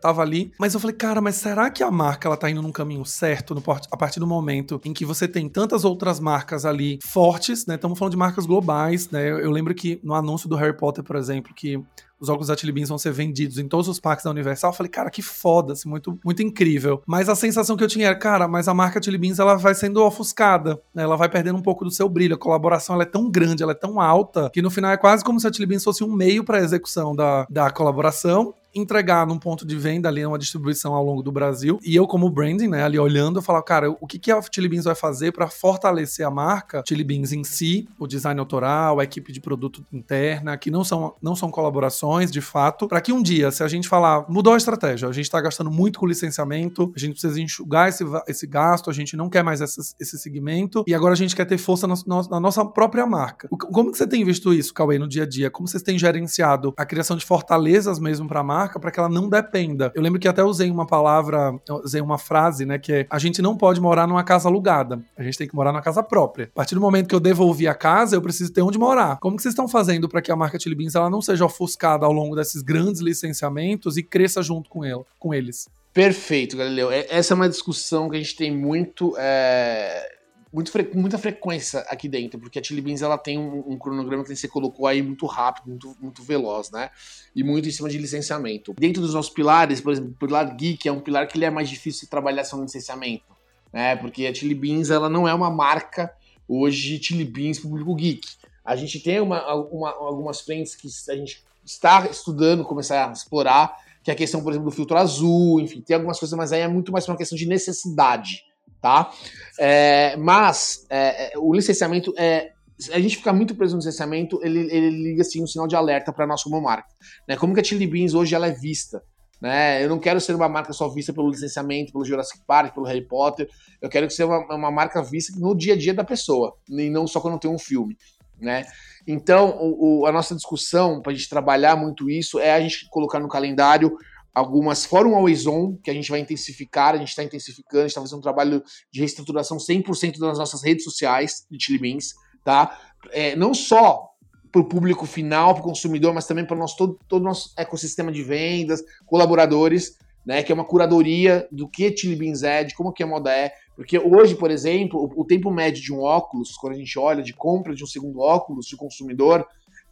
tava ali. Mas eu falei, cara, mas será que a marca ela tá indo num caminho certo no, a partir partir do momento em que você tem tantas outras marcas ali fortes, né? Estamos falando de marcas globais, né? Eu, lembro que no anúncio do Harry Potter, por exemplo, que os óculos da Chili Beans vão ser vendidos em todos os parques da Universal. Eu falei, cara, que foda, assim, muito, muito incrível. Mas a sensação que eu tinha era, cara, mas a marca Chili Beans ela vai sendo ofuscada, né? ela vai perdendo um pouco do seu brilho. A colaboração ela é tão grande, ela é tão alta, que no final é quase como se a Chili Beans fosse um meio para a execução da, da colaboração entregar num ponto de venda ali, uma distribuição ao longo do Brasil. E eu, como branding, né, ali olhando, eu falo, cara, o que, que a Chili Beans vai fazer para fortalecer a marca Chili Beans em si, o design autoral, a equipe de produto interna, que não são, não são colaborações, de fato, para que um dia, se a gente falar, mudou a estratégia, a gente está gastando muito com licenciamento, a gente precisa enxugar esse, esse gasto, a gente não quer mais esse, esse segmento, e agora a gente quer ter força na, na nossa própria marca. Como que você tem visto isso, Cauê, no dia a dia? Como vocês têm gerenciado a criação de fortalezas mesmo para a marca? Marca para que ela não dependa. Eu lembro que até usei uma palavra, usei uma frase, né, que é a gente não pode morar numa casa alugada, a gente tem que morar numa casa própria. A partir do momento que eu devolvi a casa, eu preciso ter onde morar. Como que vocês estão fazendo para que a marca Chili Beans ela não seja ofuscada ao longo desses grandes licenciamentos e cresça junto com, ela, com eles? Perfeito, Galileu. É, essa é uma discussão que a gente tem muito é, muito fre muita frequência aqui dentro, porque a Chili Beans ela tem um, um, cronograma que você colocou aí muito rápido, muito, muito veloz, né? E muito em cima de licenciamento. Dentro dos nossos pilares, por exemplo, o pilar Geek é um pilar que ele é mais difícil de trabalhar sem licenciamento, né? Porque a Chili Beans ela não é uma marca hoje Chili Beans público geek. A gente tem uma, uma, algumas frentes que a gente está estudando, começar a explorar, que é a questão, por exemplo, do filtro azul, enfim, tem algumas coisas, mas aí é muito mais uma questão de necessidade tá? É, mas é, é, o licenciamento é a gente fica muito preso no licenciamento, ele, ele liga assim um sinal de alerta para como marca. Né? Como que a Chili Beans hoje ela é vista? Né? Eu não quero ser uma marca só vista pelo licenciamento, pelo Jurassic Park, pelo Harry Potter. Eu quero que seja uma, uma marca vista no dia a dia da pessoa, e não só quando tem um filme. Né? Então, o, o, a nossa discussão para a gente trabalhar muito isso é a gente colocar no calendário algumas Fórum Always On, que a gente vai intensificar, a gente está intensificando, a gente está fazendo um trabalho de reestruturação 100% das nossas redes sociais de Chili Beans, tá? É, não só para o público final, para o consumidor, mas também para nosso, todo, todo o nosso ecossistema de vendas, colaboradores, né? Que é uma curadoria do que Chili Beans é, de como que a moda é. Porque hoje, por exemplo, o, o tempo médio de um óculos, quando a gente olha de compra de um segundo óculos de consumidor,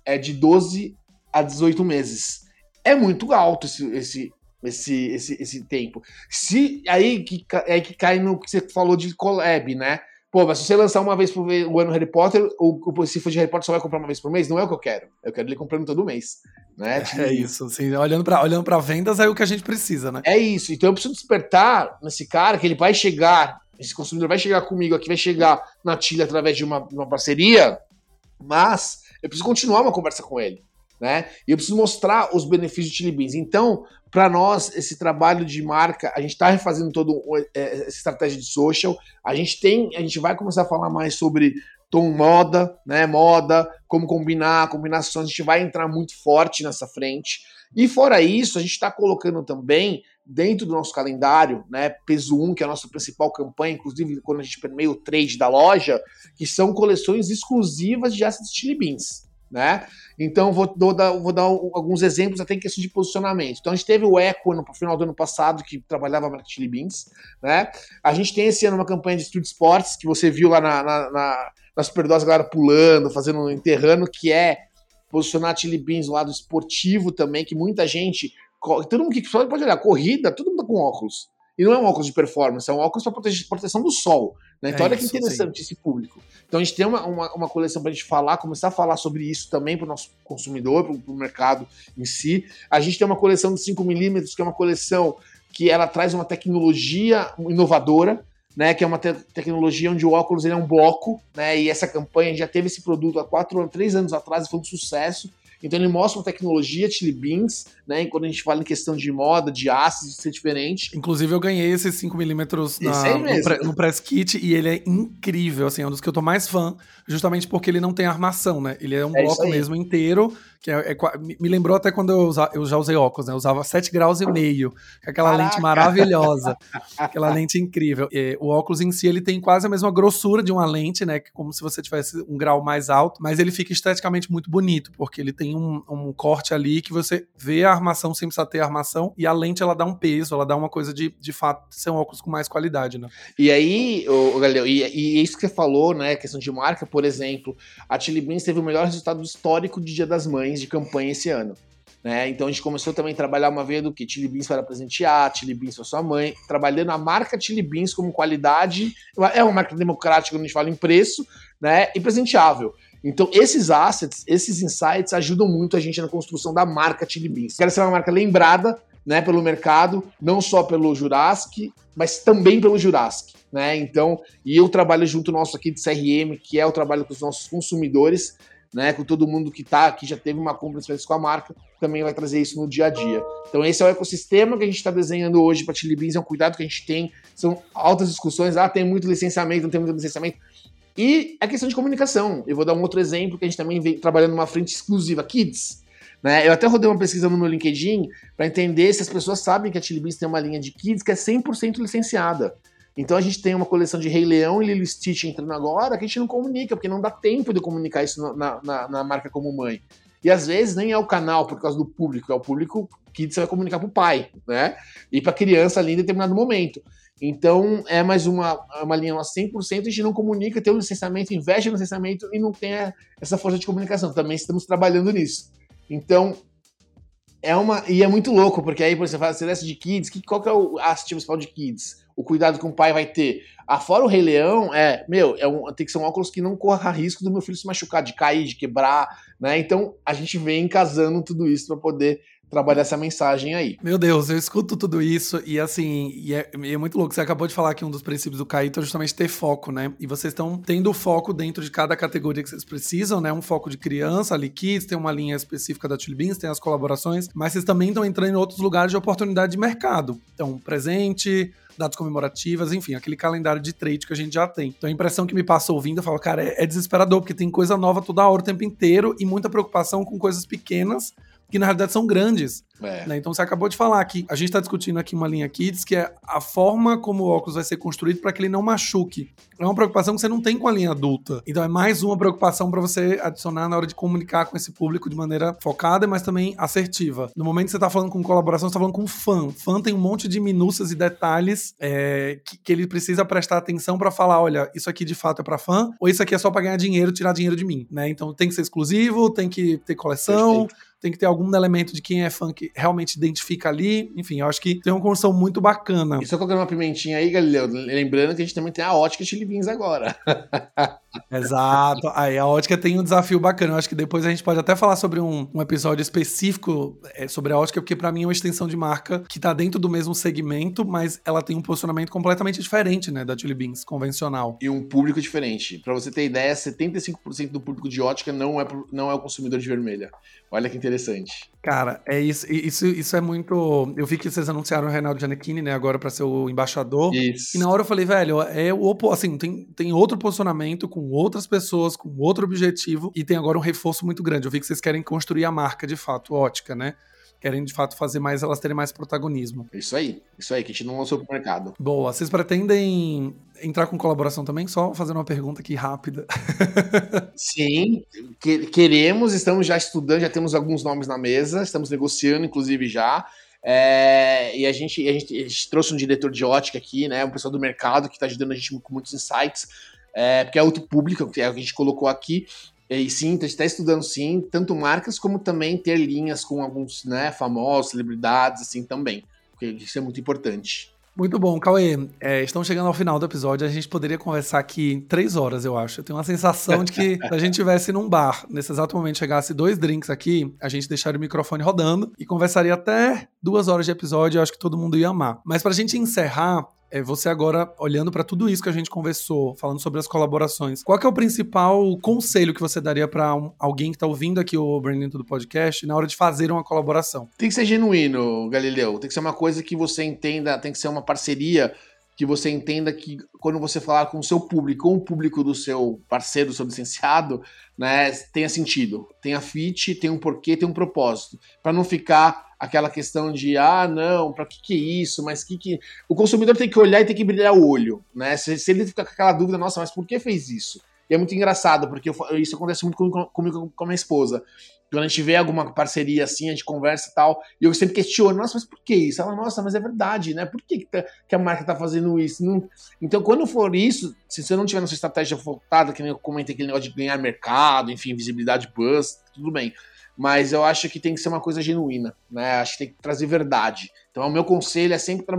é de 12 a 18 meses é muito alto esse, esse, esse, esse, esse tempo. Se aí que, é que cai no que você falou de collab, né? Pô, mas se você lançar uma vez por o ano Harry Potter, o, se for de Harry Potter só vai comprar uma vez por mês, não é o que eu quero. Eu quero ele comprando todo mês. Né? É isso, assim, olhando para olhando pra vendas é o que a gente precisa, né? É isso. Então eu preciso despertar nesse cara que ele vai chegar, esse consumidor vai chegar comigo aqui, vai chegar na Tilha através de uma, uma parceria, mas eu preciso continuar uma conversa com ele né? E eu preciso mostrar os benefícios de Chili Beans. Então, para nós, esse trabalho de marca, a gente está refazendo todo é, essa estratégia de social. A gente tem, a gente vai começar a falar mais sobre tom moda, né? Moda, como combinar, combinações. A gente vai entrar muito forte nessa frente. E fora isso, a gente está colocando também dentro do nosso calendário, né, peso 1, que é a nossa principal campanha, inclusive quando a gente permeia o trade da loja, que são coleções exclusivas de assets Chili Beans né? Então vou, vou, dar, vou dar alguns exemplos até em questão de posicionamento. Então a gente teve o Eco no final do ano passado, que trabalhava a Chili Beans, né? A gente tem esse ano uma campanha de Street Sports, que você viu lá na, na, na, na Superdose, a galera pulando, fazendo, enterrando, que é posicionar a Chili Beans no lado esportivo também, que muita gente, todo mundo que pode olhar, corrida, todo mundo tá com óculos. E não é um óculos de performance, é um óculos para proteção do sol. Né? Então, é olha que interessante sim. esse público. Então, a gente tem uma, uma, uma coleção para a gente falar, começar a falar sobre isso também para o nosso consumidor, para o mercado em si. A gente tem uma coleção de 5mm, que é uma coleção que ela traz uma tecnologia inovadora, né, que é uma te tecnologia onde o óculos ele é um bloco, né, e essa campanha já teve esse produto há quatro, três anos atrás e foi um sucesso. Então ele mostra uma tecnologia Chili Beans, né? E quando a gente fala em questão de moda, de ácidos, ser diferente. Inclusive, eu ganhei esses 5mm no, no press kit e ele é incrível, assim, é um dos que eu tô mais fã, justamente porque ele não tem armação, né? Ele é um é bloco mesmo inteiro que é, é, me lembrou até quando eu, usa, eu, já usei óculos, né? Eu usava 7 graus e meio, é aquela Caraca. lente maravilhosa, aquela lente incrível. E, o óculos em si, ele tem quase a mesma grossura de uma lente, né? Como se você tivesse um grau mais alto, mas ele fica esteticamente muito bonito, porque ele tem um, um corte ali que você vê a, armação sem precisar ter armação, e a lente ela dá um peso, ela dá uma coisa de, de fato, ser um óculos com mais qualidade, né? E aí, o Galileu, e, e isso que você falou, né, questão de marca, por exemplo, a Chili Beans teve o melhor resultado histórico de Dia das Mães de campanha esse ano. Né? Então a gente começou também a trabalhar uma vez do que Chili Beans para presentear, Chili Beans para sua mãe, trabalhando a marca Chili Beans como qualidade, é uma marca democrática quando a gente fala em preço, né, e presenteável. Então, esses assets, esses insights ajudam muito a gente na construção da marca Chili Beans. Quero ser uma marca lembrada né, pelo mercado, não só pelo Jurassic, mas também pelo Jurassic. Né? Então, e eu trabalho junto nosso aqui de CRM, que é o trabalho com os nossos consumidores, né, com todo mundo que está aqui, já teve uma compra com a marca, também vai trazer isso no dia a dia. Então, esse é o ecossistema que a gente está desenhando hoje para Chili Beans, é um cuidado que a gente tem, são altas discussões, ah, tem muito licenciamento, não tem muito licenciamento. E a questão de comunicação. Eu vou dar um outro exemplo que a gente também vem trabalhando numa frente exclusiva, Kids. Né? Eu até rodei uma pesquisa no meu LinkedIn para entender se as pessoas sabem que a Chili tem uma linha de Kids que é 100% licenciada. Então a gente tem uma coleção de Rei Leão e Lilo Stitch entrando agora que a gente não comunica, porque não dá tempo de comunicar isso na, na, na marca como mãe. E às vezes nem é o canal por causa do público, é o público que você vai comunicar para o pai, né? E para a criança ali em determinado momento. Então, é mais uma, uma linha 100%, a gente não comunica, tem o um licenciamento, investe no licenciamento e não tem essa força de comunicação. Também estamos trabalhando nisso. Então, é uma. E é muito louco, porque aí você fala, você desce de kids, que, qual que é o ativo principal de kids? O cuidado que o pai vai ter. Afora o Rei Leão, é, meu, é um, tem que ser um óculos que não corra risco do meu filho se machucar, de cair, de quebrar, né? Então a gente vem casando tudo isso para poder trabalhar essa mensagem aí. Meu Deus, eu escuto tudo isso e assim, e é, e é, muito louco. Você acabou de falar que um dos princípios do Caíto é justamente ter foco, né? E vocês estão tendo foco dentro de cada categoria que vocês precisam, né? Um foco de criança, ali kids, tem uma linha específica da Chili Beans, tem as colaborações, mas vocês também estão entrando em outros lugares de oportunidade de mercado. Então, presente, datas comemorativas, enfim, aquele calendário de trade que a gente já tem. Então a impressão que me passa ouvindo, eu falo, cara, é, é desesperador, porque tem coisa nova toda hora, o tempo inteiro, e muita preocupação com coisas pequenas que na realidade são grandes. É. Né? Então você acabou de falar que a gente está discutindo aqui uma linha Kids, que é a forma como o óculos vai ser construído para que ele não machuque. É uma preocupação que você não tem com a linha adulta. Então é mais uma preocupação para você adicionar na hora de comunicar com esse público de maneira focada, mas também assertiva. No momento que você está falando com colaboração, você está falando com fã. Fã tem um monte de minúcias e detalhes é, que, que, ele precisa prestar atenção para falar: olha, isso aqui de fato é para fã, ou isso aqui é só para ganhar dinheiro, tirar dinheiro de mim. Né? Então tem que ser exclusivo, tem que ter coleção. Perfeito tem que ter algum elemento de quem é fã que realmente identifica ali. Enfim, eu acho que tem uma construção muito bacana. E só colocando uma pimentinha aí, Galileu, lembrando que a gente também tem a ótica Chili Beans agora. [laughs] Exato. Aí a ótica tem um desafio bacana. Eu acho que depois a gente pode até falar sobre um, um episódio específico é, sobre a ótica, porque para mim é uma extensão de marca que tá dentro do mesmo segmento, mas ela tem um posicionamento completamente diferente, né, da Chili Beans convencional. E um público diferente. Para você ter ideia, 75% do público de ótica não é, não é o consumidor de vermelha. Olha que interessante. Cara, é isso, isso, isso é muito. Eu vi que vocês anunciaram o Reinaldo Giannichini, né, agora para ser o embaixador. Isso. E na hora eu falei, velho, é o assim, tem, tem outro posicionamento com outras pessoas, com outro objetivo, e tem agora um reforço muito grande. Eu vi que vocês querem construir a marca de fato, ótica, né? Querem de fato fazer mais, elas terem mais protagonismo. Isso aí, isso aí, que a gente não lançou pro mercado. Boa, vocês pretendem entrar com colaboração também? Só fazendo uma pergunta aqui rápida. [laughs] Sim, que, queremos, estamos já estudando, já temos alguns nomes na mesa, estamos negociando, inclusive, já. É, e a gente, a gente, a, gente, trouxe um diretor de ótica aqui, né? Um pessoal do mercado que está ajudando a gente com muitos insights, é, porque é outro público que, é, que a gente colocou aqui. E sim, a gente está estudando sim, tanto marcas como também ter linhas com alguns né, famosos, celebridades, assim também. Porque isso é muito importante. Muito bom, Cauê. É, estamos chegando ao final do episódio. A gente poderia conversar aqui três horas, eu acho. Eu tenho uma sensação de que se a gente estivesse num bar, nesse exato momento chegasse dois drinks aqui, a gente deixaria o microfone rodando e conversaria até duas horas de episódio. Eu acho que todo mundo ia amar. Mas para a gente encerrar, é você agora olhando para tudo isso que a gente conversou, falando sobre as colaborações. Qual é o principal conselho que você daria para um, alguém que está ouvindo aqui o Branding do podcast na hora de fazer uma colaboração? Tem que ser genuíno, Galileu. Tem que ser uma coisa que você entenda, tem que ser uma parceria que você entenda que quando você falar com o seu público ou o público do seu parceiro, do seu licenciado, né, tenha sentido, tenha fit, tenha um porquê, tenha um propósito, para não ficar aquela questão de ah, não, para que que é isso? Mas que que o consumidor tem que olhar e tem que brilhar o olho, né? Se, se ele ficar com aquela dúvida, nossa, mas por que fez isso? É muito engraçado, porque eu, isso acontece muito comigo, com a minha esposa. Quando a gente vê alguma parceria assim, a gente conversa e tal, e eu sempre questiono, nossa, mas por que isso? Ela, nossa, mas é verdade, né? Por que, que, tá, que a marca tá fazendo isso? Não... Então, quando for isso, se você não tiver na sua estratégia voltada, que nem eu comentei aquele negócio de ganhar mercado, enfim, visibilidade buzz, tudo bem. Mas eu acho que tem que ser uma coisa genuína, né? Acho que tem que trazer verdade. Então, o meu conselho é sempre tra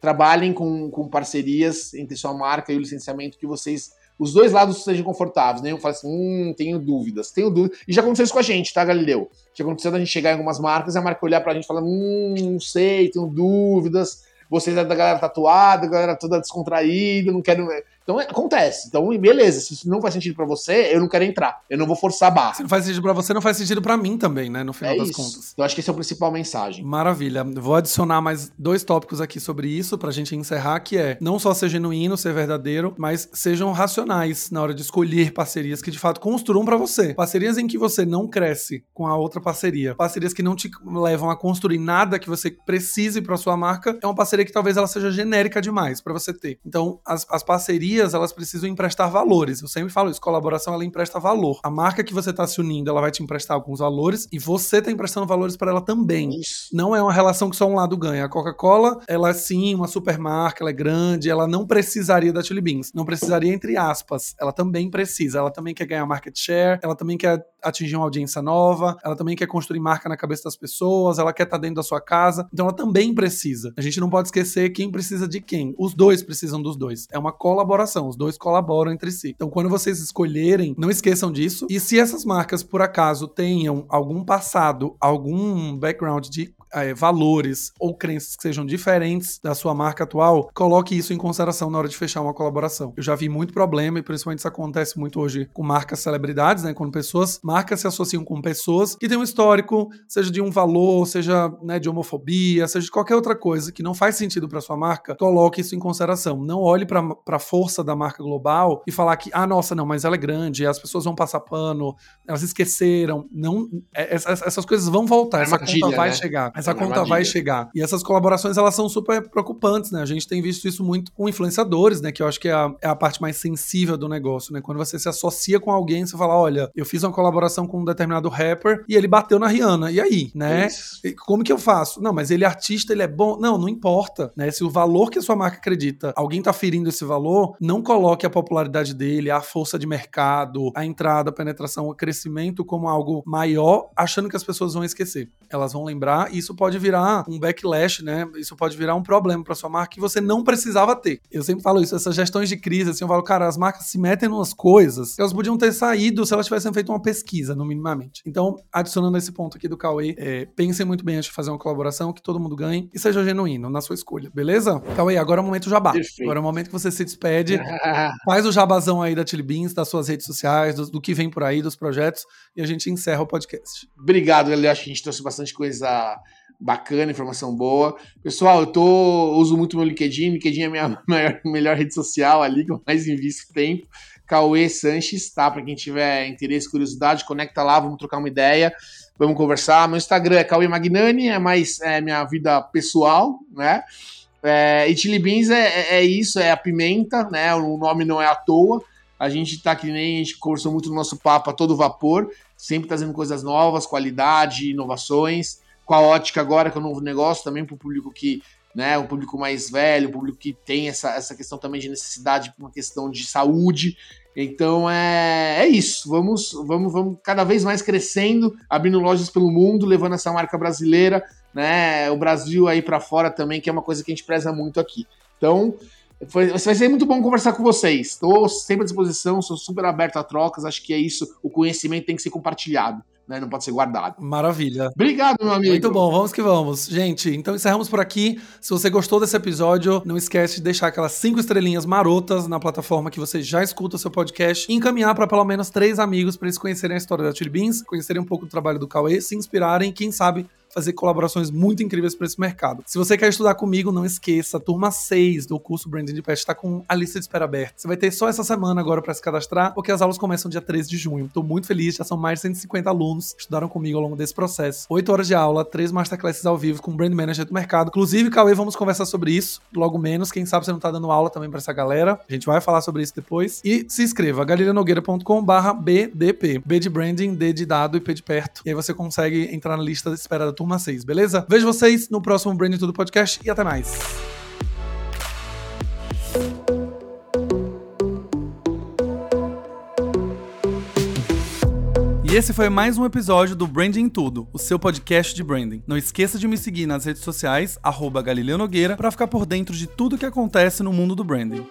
trabalhem com, com parcerias entre sua marca e o licenciamento que vocês os dois lados sejam confortáveis. Nenhum fala assim, hum, tenho dúvidas, tenho dúvidas. E já aconteceu isso com a gente, tá, Galileu? Já aconteceu da gente chegar em algumas marcas e a marca olhar pra gente e falar, hum, não sei, tenho dúvidas. Vocês é da galera tatuada, galera toda descontraída, não quero. Então acontece. Então, beleza, se isso não faz sentido para você, eu não quero entrar. Eu não vou forçar a barra. Se não faz sentido para você, não faz sentido para mim também, né? No final é das isso. contas. Eu acho que esse é o principal mensagem. Maravilha. Vou adicionar mais dois tópicos aqui sobre isso pra gente encerrar, que é não só ser genuíno, ser verdadeiro, mas sejam racionais na hora de escolher parcerias que de fato construam para você. Parcerias em que você não cresce com a outra parceria. Parcerias que não te levam a construir nada que você precise para sua marca. É uma parceria que talvez ela seja genérica demais para você ter. Então, as, as parcerias, elas precisam emprestar valores. Eu sempre falo isso, colaboração ela empresta valor. A marca que você está se unindo, ela vai te emprestar alguns valores e você está emprestando valores para ela também. Isso. Não é uma relação que só um lado ganha. A Coca-Cola, ela é sim uma super marca, ela é grande, ela não precisaria da Chili Beans. Não precisaria entre aspas. Ela também precisa. Ela também quer ganhar market share, ela também quer atingir uma audiência nova, ela também quer construir marca na cabeça das pessoas, ela quer estar tá dentro da sua casa. Então ela também precisa. A gente não pode esquecer quem precisa de quem. Os dois precisam dos dois. É uma colaboração. Os dois colaboram colaboram entre si. Então, quando vocês escolherem, não esqueçam disso. E se essas marcas, por acaso, tenham algum passado, algum background de é, valores ou crenças que sejam diferentes da sua marca atual, coloque isso em consideração na hora de fechar uma colaboração. Eu já vi muito problema, e principalmente isso acontece muito hoje com marcas celebridades, né? Quando pessoas, marcas se associam com pessoas que têm um histórico, seja de um valor, seja né, de homofobia, seja de qualquer outra coisa que não faz sentido para sua marca, coloque isso em consideração. Não olhe para a força da marca global e falar que, ah, nossa, não, mas ela é grande, as pessoas vão passar pano, elas esqueceram. Não, é, essas, essas coisas vão voltar, é essa conta vai né? chegar essa conta vai chegar. E essas colaborações, elas são super preocupantes, né? A gente tem visto isso muito com influenciadores, né? Que eu acho que é a, é a parte mais sensível do negócio, né? Quando você se associa com alguém, você fala, olha, eu fiz uma colaboração com um determinado rapper e ele bateu na Rihanna. E aí, né? E como que eu faço? Não, mas ele é artista, ele é bom. Não, não importa, né? Se o valor que a sua marca acredita, alguém tá ferindo esse valor, não coloque a popularidade dele, a força de mercado, a entrada, a penetração, o crescimento como algo maior, achando que as pessoas vão esquecer. Elas vão lembrar e isso pode virar um backlash, né? Isso pode virar um problema para sua marca que você não precisava ter. Eu sempre falo isso, essas gestões de crise, assim, eu falo, cara, as marcas se metem nas coisas que elas podiam ter saído se elas tivessem feito uma pesquisa, no minimamente. Então, adicionando esse ponto aqui do Cauê, é, pensem muito bem antes de fazer uma colaboração, que todo mundo ganhe e seja genuíno na sua escolha, beleza? Cauê, agora é o momento jabá. Perfeito. Agora é o momento que você se despede, [laughs] faz o jabazão aí da Chili Beans, das suas redes sociais, do, do, que vem por aí, dos projetos, e a gente encerra o podcast. Obrigado, galera. Acho que a gente trouxe bastante coisa bacana, informação boa. Pessoal, eu tô uso muito meu LinkedIn, LinkedIn é a minha [laughs] maior, melhor rede social ali, que eu mais invisto tempo. Cauê Sanches, tá? Para quem tiver interesse, curiosidade, conecta lá, vamos trocar uma ideia, vamos conversar. Meu Instagram é Cauê Magnani, é mais é, minha vida pessoal, né? É, e Chili Beans é, é, é, isso, é a pimenta, né? O nome não é à toa. A gente tá que nem a gente conversou muito no nosso papo a todo vapor, sempre trazendo coisas novas, qualidade, inovações com a ótica agora, que é um novo negócio, também para o público que, né, o público mais velho, o público que tem essa, essa questão também de necessidade, uma questão de saúde. Então é, é isso. Vamos, vamos, vamos cada vez mais crescendo, abrindo lojas pelo mundo, levando essa marca brasileira, né, o Brasil aí para fora também, que é uma coisa que a gente preza muito aqui. Então, foi, vai ser muito bom conversar com vocês. Estou sempre à disposição, sou super aberto a trocas. Acho que é isso. O conhecimento tem que ser compartilhado né? Não pode ser guardado. Maravilha. Obrigado, meu amigo. Muito bom, vamos que vamos. Gente, então encerramos por aqui. Se você gostou desse episódio, não esquece de deixar aquelas cinco estrelinhas marotas na plataforma que você já escuta o seu podcast e encaminhar para pelo menos três amigos para eles conhecerem a história da Chili Beans, conhecerem um pouco do trabalho do Cauê, se inspirarem, quem sabe fazer colaborações muito incríveis para esse mercado. Se você quer estudar comigo, não esqueça, turma 6 do curso Branding de Pet está com a lista de espera aberta. Você vai ter só essa semana agora para se cadastrar, porque as aulas começam dia 13 de junho. Tô muito feliz, já são mais de 150 alunos que estudaram comigo ao longo desse processo. 8 horas de aula, 3 masterclasses ao vivo com Brand Manager do mercado. Inclusive, Cauê, vamos conversar sobre isso logo menos. Quem sabe você não tá dando aula também para essa galera. A gente vai falar sobre isso depois. E se inscreva, galilenogueira.com/bdp. B de branding, D de dado e P de perto. E aí você consegue entrar na lista de espera da turma 6, beleza? Vejo vocês no próximo Branding Tudo Podcast e até mais. E esse foi mais um episódio do Branding Tudo, o seu podcast de branding. Não esqueça de me seguir nas redes sociais, arroba Galileu Nogueira, para ficar por dentro de tudo que acontece no mundo do branding.